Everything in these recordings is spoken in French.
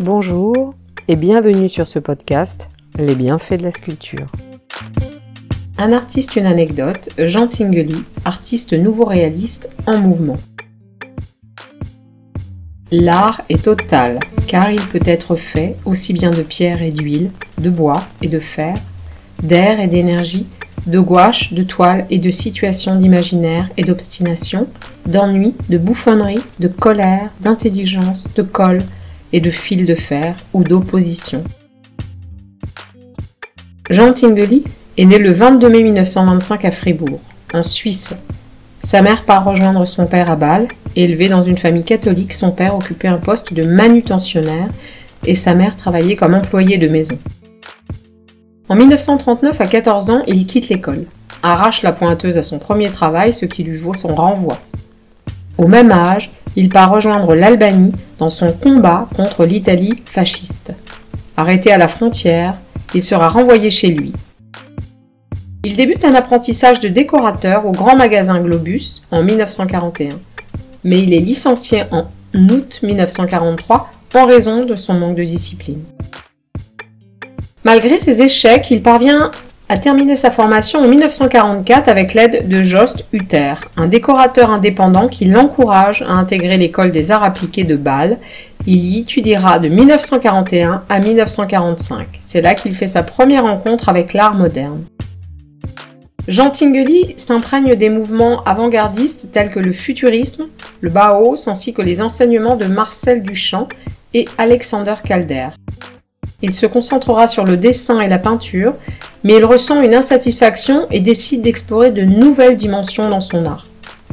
Bonjour et bienvenue sur ce podcast Les bienfaits de la sculpture. Un artiste, une anecdote, Jean Tinguely, artiste nouveau réaliste en mouvement. L'art est total, car il peut être fait aussi bien de pierre et d'huile, de bois et de fer, d'air et d'énergie, de gouache, de toile et de situations d'imaginaire et d'obstination, d'ennui, de bouffonnerie, de colère, d'intelligence, de colle et de fil de fer ou d'opposition. Jean Tinguely est né le 22 mai 1925 à Fribourg, en Suisse. Sa mère part rejoindre son père à Bâle. Élevé dans une famille catholique, son père occupait un poste de manutentionnaire et sa mère travaillait comme employée de maison. En 1939, à 14 ans, il quitte l'école, arrache la pointeuse à son premier travail, ce qui lui vaut son renvoi. Au même âge, il part rejoindre l'Albanie dans son combat contre l'Italie fasciste. Arrêté à la frontière, il sera renvoyé chez lui. Il débute un apprentissage de décorateur au grand magasin Globus en 1941, mais il est licencié en août 1943 en raison de son manque de discipline. Malgré ses échecs, il parvient à terminer sa formation en 1944 avec l'aide de Jost Hutter, un décorateur indépendant qui l'encourage à intégrer l'école des arts appliqués de Bâle. Il y étudiera de 1941 à 1945. C'est là qu'il fait sa première rencontre avec l'art moderne. Jean Tinguely s'imprègne des mouvements avant-gardistes tels que le futurisme, le Bauhaus ainsi que les enseignements de Marcel Duchamp et Alexander Calder. Il se concentrera sur le dessin et la peinture, mais il ressent une insatisfaction et décide d'explorer de nouvelles dimensions dans son art,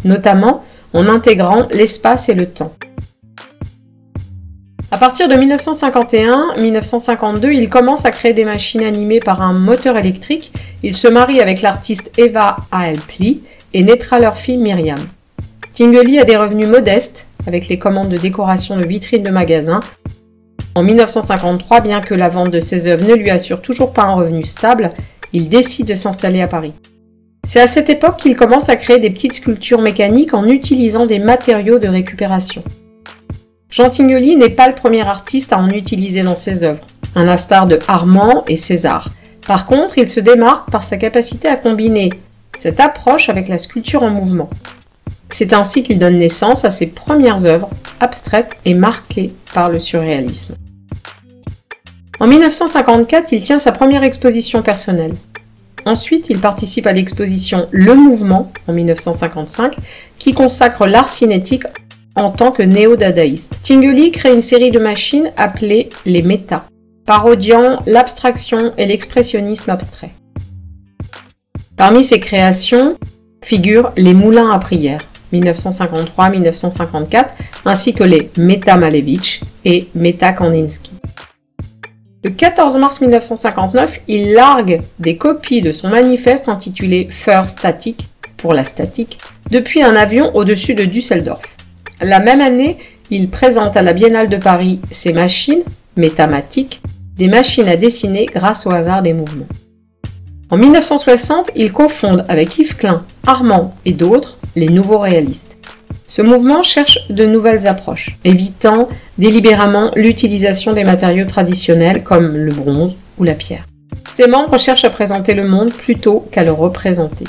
notamment en intégrant l'espace et le temps. À partir de 1951-1952, il commence à créer des machines animées par un moteur électrique. Il se marie avec l'artiste Eva Aelpli et naîtra leur fille Myriam. Tinguely a des revenus modestes avec les commandes de décoration de vitrines de magasins en 1953, bien que la vente de ses œuvres ne lui assure toujours pas un revenu stable, il décide de s'installer à Paris. C'est à cette époque qu'il commence à créer des petites sculptures mécaniques en utilisant des matériaux de récupération. Jean Tignoli n'est pas le premier artiste à en utiliser dans ses œuvres, un instar de Armand et César. Par contre, il se démarque par sa capacité à combiner cette approche avec la sculpture en mouvement. C'est ainsi qu'il donne naissance à ses premières œuvres, abstraites et marquées par le surréalisme. En 1954, il tient sa première exposition personnelle. Ensuite, il participe à l'exposition Le Mouvement en 1955, qui consacre l'art cinétique en tant que néo-dadaïste. Tinguely crée une série de machines appelées les méta, parodiant l'abstraction et l'expressionnisme abstrait. Parmi ses créations figurent les moulins à prière, 1953-1954, ainsi que les Meta Malevich et Meta Kandinsky. Le 14 mars 1959, il largue des copies de son manifeste intitulé Fur Static, pour la statique, depuis un avion au-dessus de Düsseldorf. La même année, il présente à la Biennale de Paris ses machines, métamatiques, des machines à dessiner grâce au hasard des mouvements. En 1960, il cofonde avec Yves Klein, Armand et d'autres les nouveaux réalistes. Ce mouvement cherche de nouvelles approches, évitant délibérément l'utilisation des matériaux traditionnels comme le bronze ou la pierre. Ses membres cherchent à présenter le monde plutôt qu'à le représenter.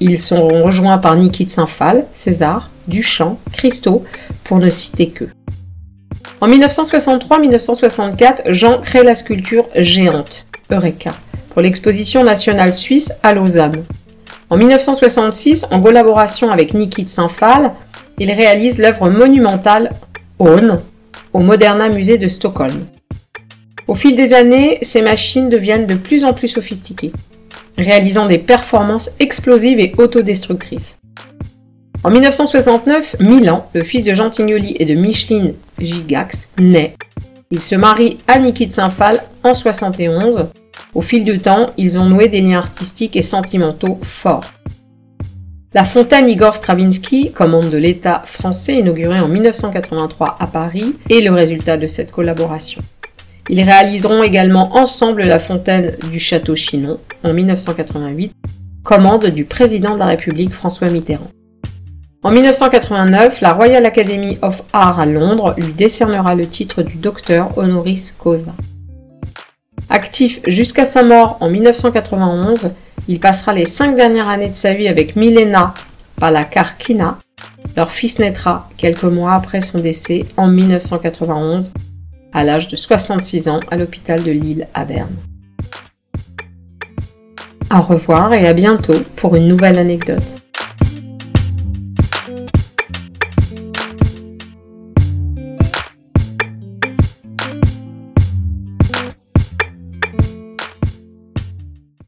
Ils sont rejoints par Niki de Saint-Phal, César, Duchamp, Christo, pour ne citer que. En 1963-1964, Jean crée la sculpture géante, Eureka, pour l'exposition nationale suisse à Lausanne. En 1966, en collaboration avec Niki de Saint-Phal, il réalise l'œuvre monumentale On au Moderna Musée de Stockholm. Au fil des années, ces machines deviennent de plus en plus sophistiquées, réalisant des performances explosives et autodestructrices. En 1969, Milan, le fils de Jean Tignoli et de Micheline Gigax, naît. Il se marie à Niki de Saint-Phal en 71 au fil du temps, ils ont noué des liens artistiques et sentimentaux forts. La fontaine Igor Stravinsky, commande de l'État français inaugurée en 1983 à Paris, est le résultat de cette collaboration. Ils réaliseront également ensemble la fontaine du Château Chinon en 1988, commande du président de la République François Mitterrand. En 1989, la Royal Academy of Art à Londres lui décernera le titre du docteur honoris causa. Actif jusqu'à sa mort en 1991, il passera les cinq dernières années de sa vie avec Milena Palakarkina. Leur fils naîtra quelques mois après son décès en 1991, à l'âge de 66 ans, à l'hôpital de Lille à Berne. Au revoir et à bientôt pour une nouvelle anecdote.